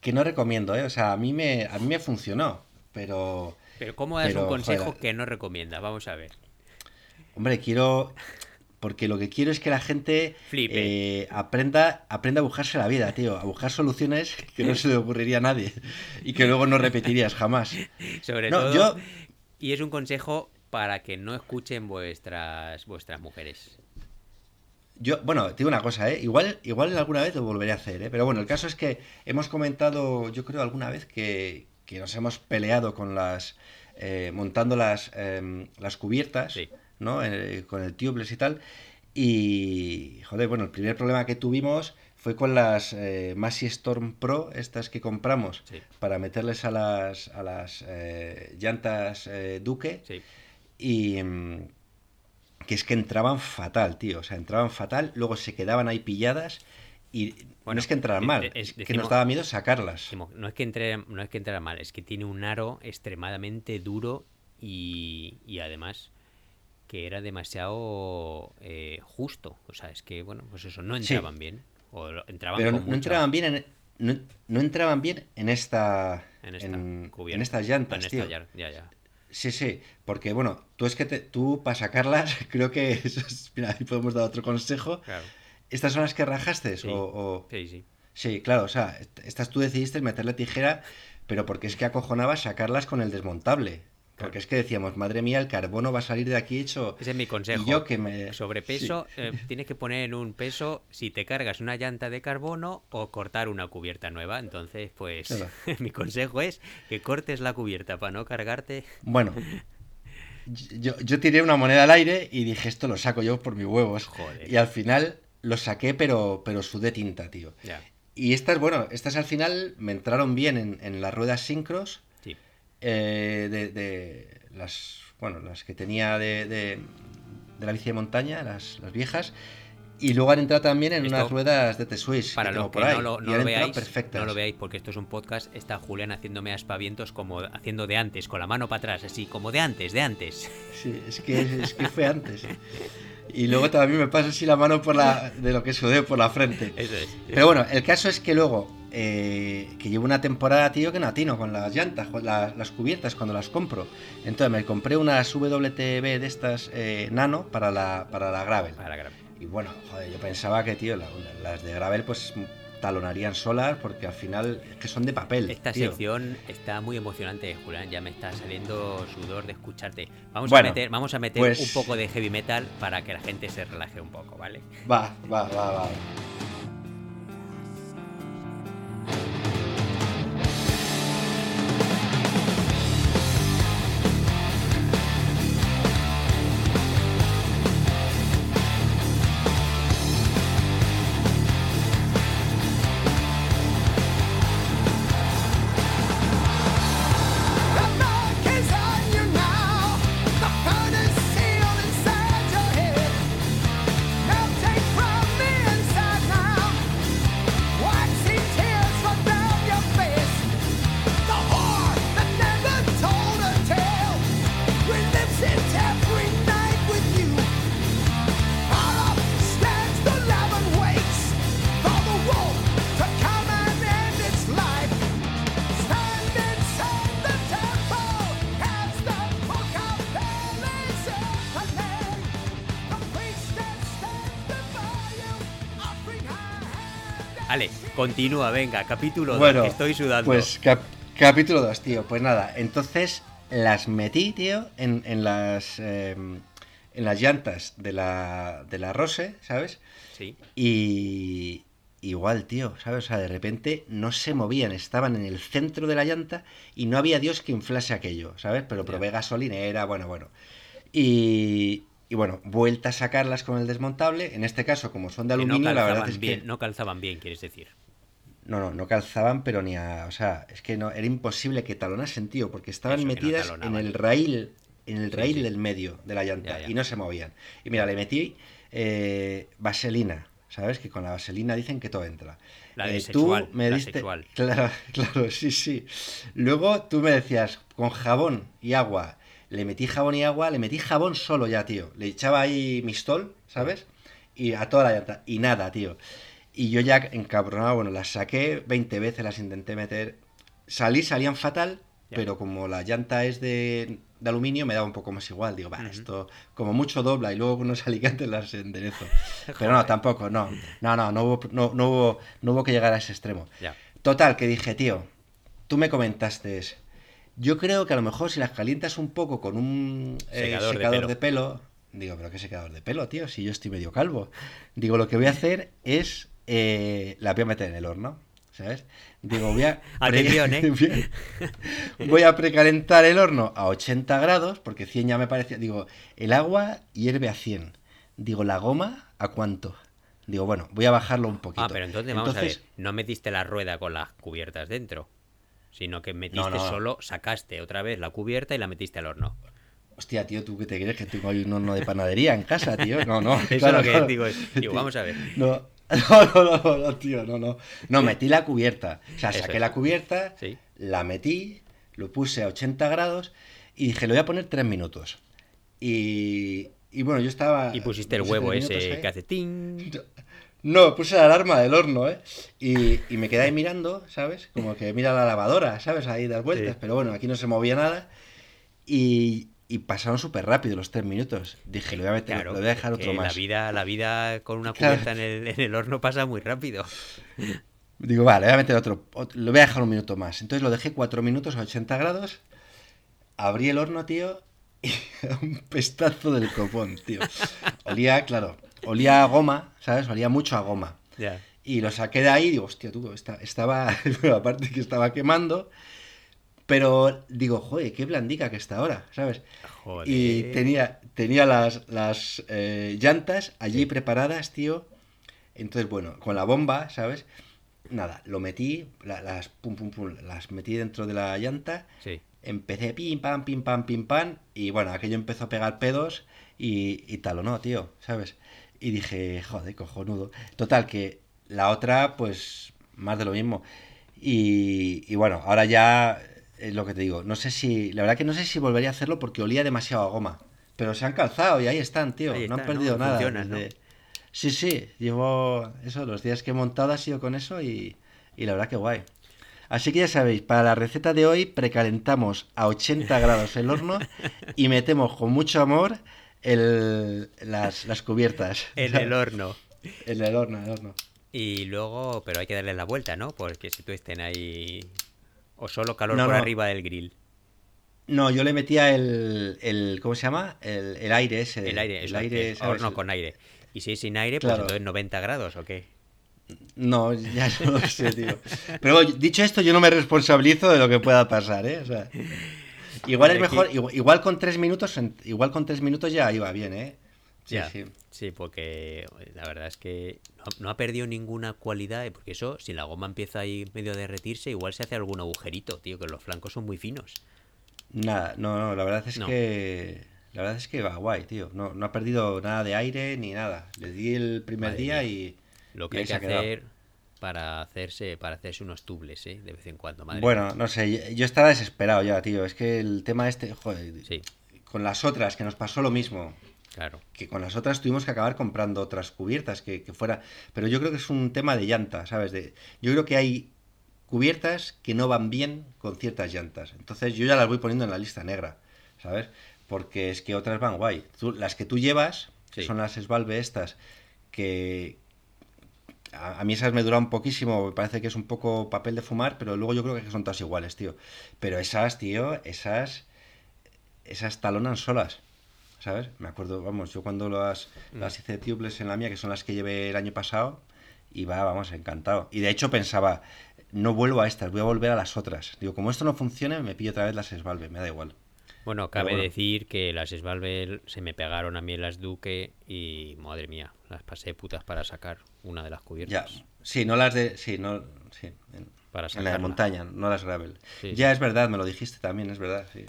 S3: Que no recomiendo, ¿eh? O sea, a mí me, a mí me funcionó, pero...
S2: Pero ¿cómo das
S3: Pero,
S2: un consejo
S3: joder.
S2: que no recomiendas? Vamos a ver.
S3: Hombre, quiero. Porque lo que quiero es que la gente eh, aprenda, aprenda a buscarse la vida, tío. A buscar soluciones que no se le ocurriría a nadie. Y que luego no repetirías jamás.
S2: Sobre
S3: No,
S2: todo.
S3: yo-
S2: Y es un consejo para que no escuchen vuestras vuestras mujeres.
S3: Yo, bueno, te digo una cosa, ¿eh? Igual, igual alguna vez lo volveré a hacer, ¿eh? Pero bueno, el caso es que hemos comentado, yo creo alguna vez que, que nos hemos peleado con las. eh, montando las, em, las cubiertas,
S2: Sí.
S3: ¿no? Eh, con el tubeless y tal. Y, joder, bueno, el primer problema que tuvimos fue con las eh, Masi Storm Pro, estas que compramos,
S2: Sí.
S3: para meterles a las, a las eh, llantas Duque.
S2: Sí.
S3: Y mm, que es que entraban fatal, tío. O sea, entraban fatal, luego se quedaban ahí pilladas y
S2: Bueno,
S3: no es que entraran
S2: de-
S3: mal,
S2: de-
S3: es que nos daba miedo sacarlas.
S2: Decimos, No es que entre, no es que entrara mal, es que tiene un aro extremadamente duro y, y además que era demasiado eh, justo. O sea, es que, bueno, pues eso, no
S3: Sí.
S2: entraban bien. O entraban
S3: Pero no,
S2: mucha-
S3: entraban bien en, no, no entraban bien en esta
S2: en esta
S3: en,
S2: cubierta,
S3: en estas llantas,
S2: en esta
S3: tío.
S2: ya, ya, ya.
S3: Sí, sí, porque bueno, tú es que te- tú para sacarlas, [laughs] creo que eso es- mira, ahí podemos dar otro consejo.
S2: Claro.
S3: ¿Estas son las que rajaste?
S2: Sí.
S3: O, o-
S2: Sí, sí.
S3: Sí, claro, o sea, est- estas tú decidiste meterle tijera, pero porque es que acojonaba sacarlas con el desmontable. Porque
S2: Claro.
S3: es que decíamos, madre mía, el carbono va a salir de aquí hecho.
S2: Ese es mi consejo.
S3: Y yo que me.
S2: Sobrepeso, eh, [laughs] tienes que poner en un peso si te cargas una llanta de carbono o cortar una cubierta nueva. Entonces, pues
S3: Claro. [laughs]
S2: mi consejo es que cortes la cubierta para no cargarte.
S3: Bueno, [laughs] yo, yo tiré una moneda al aire y dije, esto lo saco yo por mis huevos.
S2: Joder.
S3: Y al final, lo saqué, pero, pero sudé tinta, tío. Y estas, bueno, estas al final me entraron bien en, en las ruedas sincros
S2: Sí.
S3: eh, de, de las, bueno, las que tenía de, de, de la bici de montaña, las, las viejas. Y luego han entrado también en
S2: Esto,
S3: unas ruedas de T-Swiss.
S2: Para los que no lo, no lo veáis,
S3: perfectas.
S2: no lo veáis porque esto es un podcast, está Julián haciéndome aspavientos como haciendo de antes, con la mano para atrás, así, como de antes, de antes.
S3: Sí, es que, es que fue antes. [laughs] Y luego también me pasa así la mano por la, de lo que sudé por la frente.
S2: Eso es.
S3: Pero bueno, el caso es que luego, eh, que llevo una temporada, tío, que no atino con las llantas, con la- las cubiertas cuando las compro. Entonces me compré unas WTB de estas eh, nano para la, para la gravel.
S2: Para gra-
S3: Y bueno, joder, yo pensaba que, tío, la- las de gravel pues talonarían solas porque al final es que son de papel.
S2: Esta
S3: tío.
S2: sección está muy emocionante, Julián. Ya me está saliendo sudor de escucharte. Vamos
S3: Bueno,
S2: a meter, vamos a meter
S3: pues-
S2: un poco de heavy metal para que la gente se relaje un poco, ¿vale?
S3: Va, va, va, va.
S2: Continúa, venga, capítulo dos,
S3: Bueno,
S2: que estoy sudando.
S3: Pues cap- capítulo 2, tío. Pues nada, entonces las metí, tío, en, en las eh, en las llantas de la, de la Rose, ¿sabes?
S2: Sí.
S3: Y igual, tío, ¿sabes? O sea, de repente no se movían, estaban en el centro de la llanta y no había Dios que inflase aquello, ¿sabes? Pero probé gasolinera, bueno, bueno. Y, y bueno, vuelta a sacarlas con el desmontable. En este caso, como son de
S2: no
S3: aluminio, la verdad es
S2: bien,
S3: que...
S2: no calzaban bien, quieres decir.
S3: No, no, no calzaban, pero ni a. O sea, es que no, era imposible que talonasen, tío, porque estaban
S2: Eso, que no
S3: metidas en el raíl, en el
S2: Sí, sí.
S3: del medio de la llanta
S2: Ya, ya.
S3: y no se movían. Y mira, le metí eh, vaselina, ¿sabes? Que con la vaselina dicen que todo entra.
S2: La de
S3: Eh,
S2: sexual,
S3: tú me
S2: la
S3: diste.
S2: sexual. [laughs]
S3: Claro, claro, sí, sí. Luego tú me decías, con jabón y agua. Le metí jabón y agua, le metí jabón solo ya, tío. Le echaba ahí mistol, ¿sabes? Y a toda la llanta. Y nada, tío. Y yo ya encabronado, bueno, las saqué 20 veces, las intenté meter. Salí, salían fatal, pero como la llanta es de, de aluminio, me daba un poco más igual. Digo, va, esto como mucho dobla y luego con unos [laughs] alicantes las enderezo. [laughs] Pero no, tampoco, no. No, no, no hubo, no, no hubo, no hubo que llegar a ese extremo. Total, que dije, tío, tú me comentaste, yo creo que a lo mejor si las calientas un poco con un eh,
S2: Secador de
S3: secador
S2: pelo.
S3: de pelo, digo, pero qué secador de pelo, tío, si yo estoy medio calvo. Digo, lo que voy a hacer es, eh, la voy a meter en el horno, ¿sabes? Digo, voy a... [laughs]
S2: Atención, ¿eh? [laughs]
S3: voy a precalentar el horno a 80 grados, porque 100 ya me parecía, digo, el agua hierve a 100. Digo, la goma, ¿a cuánto? Digo, bueno, voy a bajarlo un poquito.
S2: Ah, pero entonces vamos a ver, no metiste la rueda con las cubiertas dentro, sino que metiste
S3: no.
S2: solo, sacaste otra vez la cubierta y la metiste al horno.
S3: Hostia, tío, ¿tú qué te crees? Que tengo ahí un horno de panadería en casa, tío. No, no. [laughs]
S2: Eso
S3: claro,
S2: es lo que
S3: claro.
S2: digo. es- digo, vamos a ver.
S3: No, [laughs] no, no, no, no, tío, no, no. No, metí la cubierta. O sea, saqué
S2: es.
S3: la cubierta,
S2: Sí.
S3: la metí, lo puse a 80 grados y dije, le voy a poner 3 minutos. Y, y bueno, yo estaba...
S2: Y pusiste el huevo ese
S3: minutos
S2: que hace ting.
S3: No, puse la alarma del horno, ¿eh? Y, y me quedé ahí mirando, ¿sabes? Como que mira la lavadora, ¿sabes? Ahí das vueltas,
S2: Sí.
S3: pero bueno, aquí no se movía nada. Y, y pasaron súper rápido los tres minutos. Dije, lo voy a meter,
S2: Claro,
S3: lo voy a dejar otro más.
S2: La vida, la vida con una
S3: Claro.
S2: cubierta en, el, en el horno pasa muy rápido. [laughs]
S3: Digo, vale, voy a meter otro, ot- lo voy a dejar un minuto más. Entonces lo dejé cuatro minutos a 80 grados. Abrí el horno, tío, [laughs] y un pestazo del copón, tío. Olía, claro, olía a goma, ¿sabes? Olía mucho a goma.
S2: Ya.
S3: Y lo saqué de ahí y digo, hostia, tú, esta- estaba, bueno, [laughs] aparte que estaba quemando, pero digo, joder, qué blandica que está ahora, ¿sabes?
S2: Joder.
S3: Y tenía, tenía las, las eh, llantas allí preparadas, tío, Entonces, bueno, con la bomba, ¿sabes? Nada, lo metí, la- las pum pum pum, las metí dentro de la llanta,
S2: Sí.
S3: empecé pim pam, pim pam, pim pam, y bueno, aquello empezó a pegar pedos y, y tal o no, tío, ¿sabes? Y dije, joder, cojonudo. Total, que la otra, pues, más de lo mismo. Y, y bueno, ahora ya es lo que te digo. No sé si, la verdad que no sé si volvería a hacerlo porque olía demasiado a goma. Pero se han calzado y ahí están, tío.
S2: Ahí
S3: no han perdido nada. Sí, sí, llevo eso, los días que he montado ha sido con eso y, y la verdad que guay. Así que ya sabéis, para la receta de hoy precalentamos a 80 [laughs] grados el horno y metemos con mucho amor el- las, las cubiertas. [laughs]
S2: En el horno.
S3: En el horno, el horno.
S2: Y luego, pero hay que darle la vuelta, ¿no? Porque si tú estén ahí. O solo calor
S3: No,
S2: por
S3: no.
S2: arriba del grill.
S3: No, yo le metía el, el ¿cómo se llama? El, el aire ese.
S2: El aire,
S3: el
S2: horno con aire. Y si es sin aire, pues
S3: Claro.
S2: entonces 90 grados o qué.
S3: No, ya no lo sé, tío. Pero bueno, dicho esto, yo no me responsabilizo de lo que pueda pasar, ¿eh? O sea, igual es mejor, igual, igual con tres minutos, igual con tres minutos ya iba bien, ¿eh? Sí,
S2: Ya.
S3: sí.
S2: Sí, porque la verdad es que no, no ha perdido ninguna cualidad, eh, porque eso, si la goma empieza ahí medio a derretirse, igual se hace algún agujerito, tío, que los flancos son muy finos.
S3: Nada, no, no, la verdad es
S2: No.
S3: que la verdad es que va guay, tío. No, no ha perdido nada de aire ni nada. Le di el primer
S2: Madre
S3: día
S2: mía.
S3: y
S2: Lo que hay que hacer para hacerse para hacerse unos tubles, ¿eh? De vez en cuando, madre
S3: Bueno, no sé, yo estaba desesperado ya, tío. Es que el tema este, joder.
S2: Sí,
S3: con las otras que nos pasó lo mismo.
S2: Claro.
S3: que con las otras tuvimos que acabar comprando otras cubiertas que, que fuera. Pero yo creo que es un tema de llanta, ¿sabes? De, yo creo que hay cubiertas que no van bien con ciertas llantas. Entonces yo ya las voy poniendo en la lista negra, ¿sabes? Porque es que otras van guay. Tú- las que tú llevas, que son las Svalve estas, que a, a mí esas me duran poquísimo, me parece que es un poco papel de fumar, pero luego yo creo que son todas iguales, tío. Pero esas, tío, esas, esas talonan solas. ¿Sabes? Me acuerdo, vamos, yo cuando las, las hice tubeless en la mía, que son las que llevé el año pasado, iba, vamos, encantado. Y de hecho pensaba, no vuelvo a estas, voy a volver a las otras. Digo, como esto no funciona, me pillo otra vez las Svalve, me da igual.
S2: Bueno, cabe
S3: bueno.
S2: decir que las Svalvel se me pegaron a mí en las Duque y madre mía, las pasé putas para sacar una de las
S3: Ya,
S2: cubiertas.
S3: sí, no las de, sí, no, sí, en,
S2: Para
S3: en la de montaña, no las gravel.
S2: Sí,
S3: ya
S2: sí.
S3: es verdad, me lo dijiste también, es verdad, sí.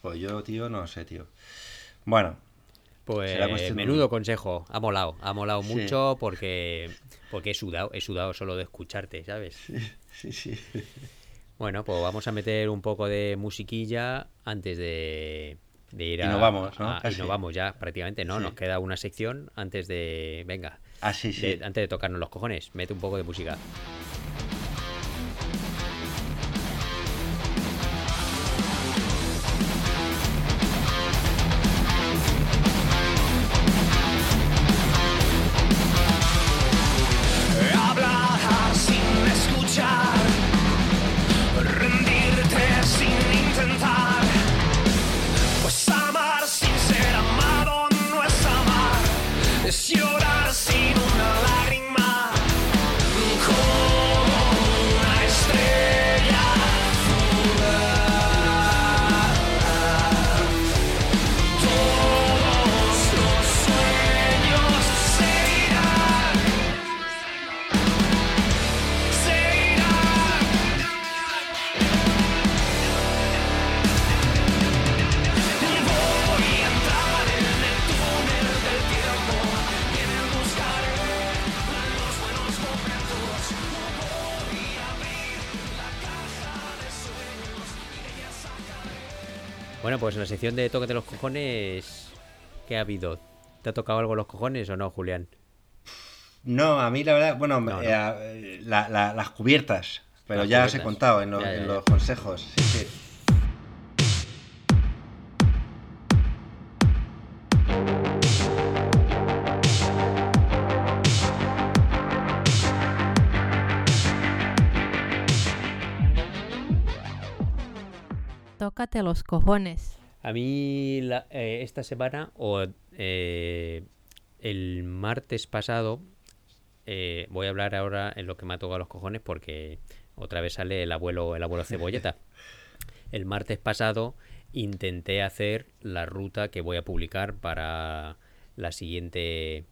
S3: Pues yo, tío, no sé, tío. Bueno,
S2: Pues
S3: de-
S2: menudo consejo, ha molado, ha molado
S3: Sí.
S2: mucho porque porque he sudado, he sudado solo de escucharte, ¿sabes?
S3: sí, sí.
S2: Bueno, pues vamos a meter un poco de musiquilla antes de, de ir
S3: Y
S2: a...
S3: nos vamos, ¿no?
S2: a- y nos vamos ya, prácticamente, ¿no?
S3: Sí.
S2: Nos queda una sección antes de... Venga,
S3: Ah, sí, sí.
S2: de- antes de tocarnos los cojones, mete un poco de música.
S4: La
S2: sección de Tócate los cojones, ¿qué ha habido? ¿Te ha tocado algo los cojones o no, Julián?
S3: No, a mí la verdad, bueno,
S2: No, no.
S3: eh, la- la- las cubiertas, pero
S2: Las
S3: ya os he
S2: cubiertas.
S3: contado en, lo-
S2: Ya, ya,
S3: en
S2: ya.
S3: los consejos. Sí, sí.
S5: Tócate los cojones.
S2: A mí la- eh, esta semana o eh, el martes pasado eh, voy a hablar ahora en lo que me ha tocado los cojones porque otra vez sale el abuelo el abuelo cebolleta. [laughs] El martes pasado intenté hacer la ruta que voy a publicar para la siguiente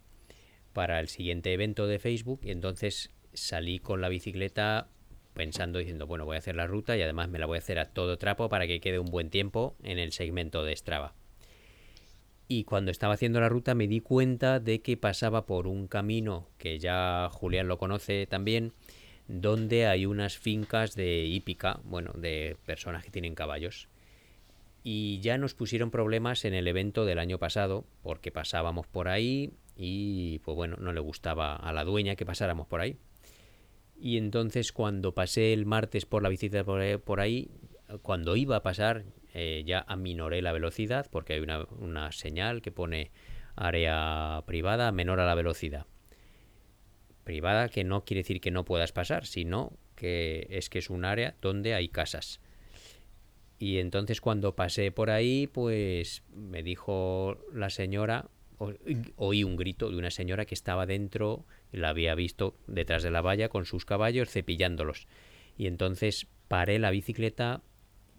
S2: para el siguiente evento de Facebook y entonces salí con la bicicleta pensando, diciendo, bueno, voy a hacer la ruta y además me la voy a hacer a todo trapo para que quede un buen tiempo en el segmento de Strava. Y cuando estaba haciendo la ruta me di cuenta de que pasaba por un camino que ya Julián lo conoce también, donde hay unas fincas de hípica, bueno, de personas que tienen caballos. Y ya nos pusieron problemas en el evento del año pasado, porque pasábamos por ahí y, pues bueno, no le gustaba a la dueña que pasáramos por ahí. Y entonces cuando pasé el martes por la bicicleta por ahí- cuando iba a pasar, eh, ya aminoré la velocidad, porque hay una, una señal que pone área privada menor a la velocidad privada que no quiere decir que no puedas pasar, sino que es que es un área donde hay casas. Y entonces cuando pasé por ahí, pues me dijo la señora, oí un grito de una señora que estaba dentro, la había visto detrás de la valla con sus caballos cepillándolos. Y entonces paré la bicicleta,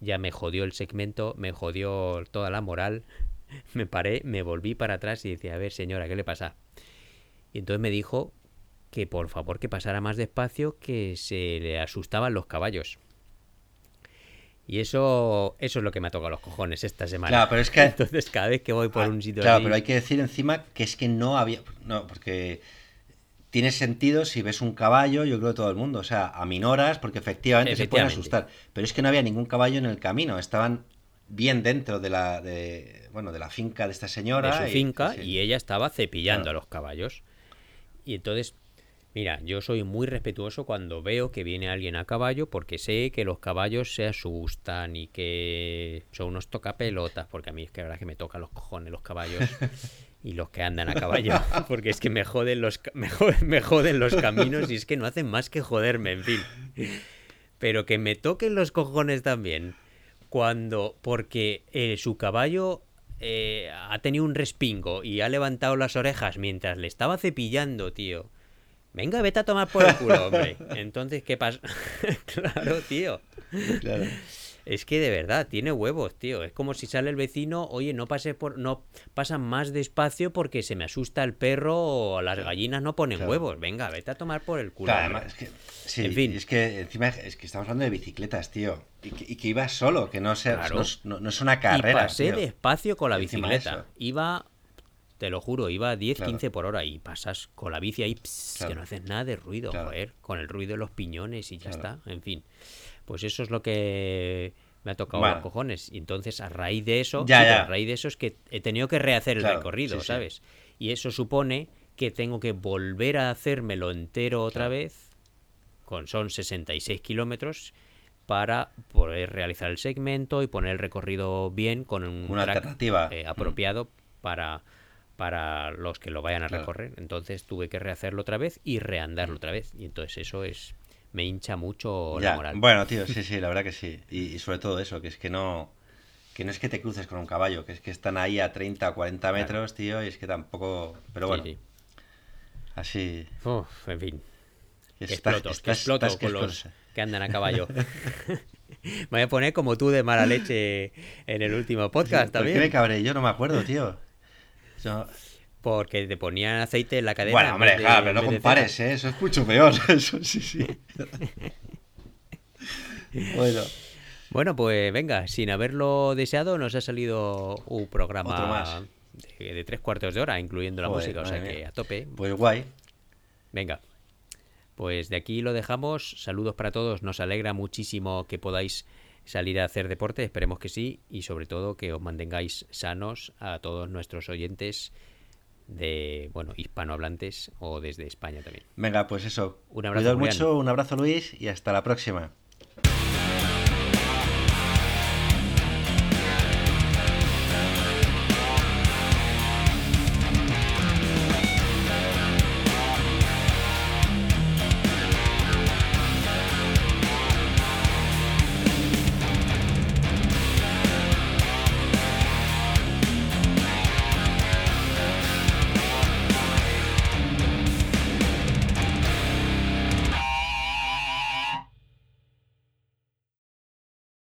S2: ya me jodió el segmento, me jodió toda la moral, [laughs] me paré, me volví para atrás y decía, a ver señora, ¿qué le pasa? Y entonces me dijo que por favor que pasara más despacio, que se le asustaban los caballos. Y eso, eso es lo que me ha tocado los cojones esta semana.
S3: Claro, pero es que- [laughs]
S2: Entonces, cada vez que voy por
S3: Ah,
S2: un sitio
S3: Claro, pero hay que decir encima que es que no había. No, porque tiene sentido si ves un caballo, yo creo todo el mundo. O sea, aminoras, porque efectivamente, se pueden asustar. Pero es que no había ningún caballo en el camino. Estaban bien dentro de la. De, bueno, de la finca de esta señora.
S2: de su
S3: y-
S2: finca
S3: sí.
S2: y ella estaba cepillando
S3: Claro.
S2: a los caballos. Y entonces, mira, yo soy muy respetuoso cuando veo que viene alguien a caballo porque sé que los caballos se asustan y que son unos tocapelotas, porque a mí es que la verdad que me tocan los cojones los caballos [laughs] y los que andan a caballo, [laughs] porque es que me joden los [laughs] me joden, me joden los caminos y es que no hacen más que joderme, en fin. Pero que me toquen los cojones también cuando porque eh, su caballo eh, ha tenido un respingo y ha levantado las orejas mientras le estaba cepillando, tío. Venga, vete a tomar por el culo, hombre. [laughs] Entonces, ¿qué pasa? claro, tío.
S3: Claro.
S2: Es que de verdad, tiene huevos, tío. Es como si sale el vecino, oye, no pases por. no pasan más despacio porque se me asusta el perro o las gallinas no ponen
S3: Claro.
S2: huevos. Venga, vete a tomar por el culo.
S3: Claro, además, es que, sí,
S2: En fin.
S3: es que encima es que estamos hablando de bicicletas, tío. Y que, y que ibas solo, que no, sea,
S2: Claro.
S3: no, es- no- no es una
S2: y
S3: carrera.
S2: pasé
S3: tío.
S2: despacio con la bicicleta. Iba, te lo juro, iba a 10,
S3: Claro.
S2: 15 por hora y pasas con la bici ahí, pss,
S3: Claro.
S2: que no haces nada de ruido,
S3: Claro.
S2: joder, con el ruido de los piñones y ya está, en fin. Pues eso es lo que me ha tocado los cojones. Y entonces, a raíz de eso,
S3: Ya,
S2: sí, pero
S3: ya.
S2: a raíz de eso es que he tenido que rehacer el
S3: Claro,
S2: recorrido,
S3: sí, sí.
S2: ¿sabes? Y eso supone que tengo que volver a hacérmelo entero otra
S3: Claro.
S2: vez, con son 66 kilómetros, para poder realizar el segmento y poner el recorrido bien con un
S3: Una
S2: track,
S3: alternativa.
S2: eh,
S3: Mm.
S2: apropiado para, para los que lo vayan a
S3: Claro.
S2: recorrer. Entonces tuve que rehacerlo otra vez y reandarlo otra vez. Y entonces eso es me hincha mucho
S3: Ya,
S2: la moral.
S3: Bueno, tío, sí, sí, [laughs] la verdad que sí. Y, y sobre todo eso, que es que no. Que no es que te cruces con un caballo, que es que están ahí a 30 o 40 metros, tío, y es que tampoco. Pero bueno,
S2: sí.
S3: así.
S2: Uf, en fin. Que
S3: estás-
S2: exploto, que
S3: estás-
S2: exploto
S3: estás que
S2: con los que andan a caballo. [laughs] [laughs] me voy a poner como tú de mala leche en el último podcast
S3: ¿Por qué me
S2: también.
S3: cabré? Yo no me acuerdo, tío. Yo-
S2: Porque te ponían aceite en la cadena.
S3: Bueno,
S2: en
S3: hombre,
S2: de-
S3: claro, pero no compares. ¿eh? Eso es mucho peor. [laughs] Eso sí, sí. [laughs] bueno,
S2: Bueno, pues venga, sin haberlo deseado, nos ha salido un
S3: Otro
S2: programa
S3: más.
S2: de, de tres cuartos de hora, incluyendo la
S3: Joder,
S2: música, o sea que a tope.
S3: pues guay.
S2: Venga. Pues de aquí lo dejamos. Saludos para todos. Nos alegra muchísimo que podáis salir a hacer deporte. Esperemos que sí. Y sobre todo que os mantengáis sanos a todos nuestros oyentes de, bueno, hispanohablantes o desde España también.
S3: Venga, pues eso.
S2: Un abrazo,
S3: mucho, un abrazo Luis y hasta la próxima.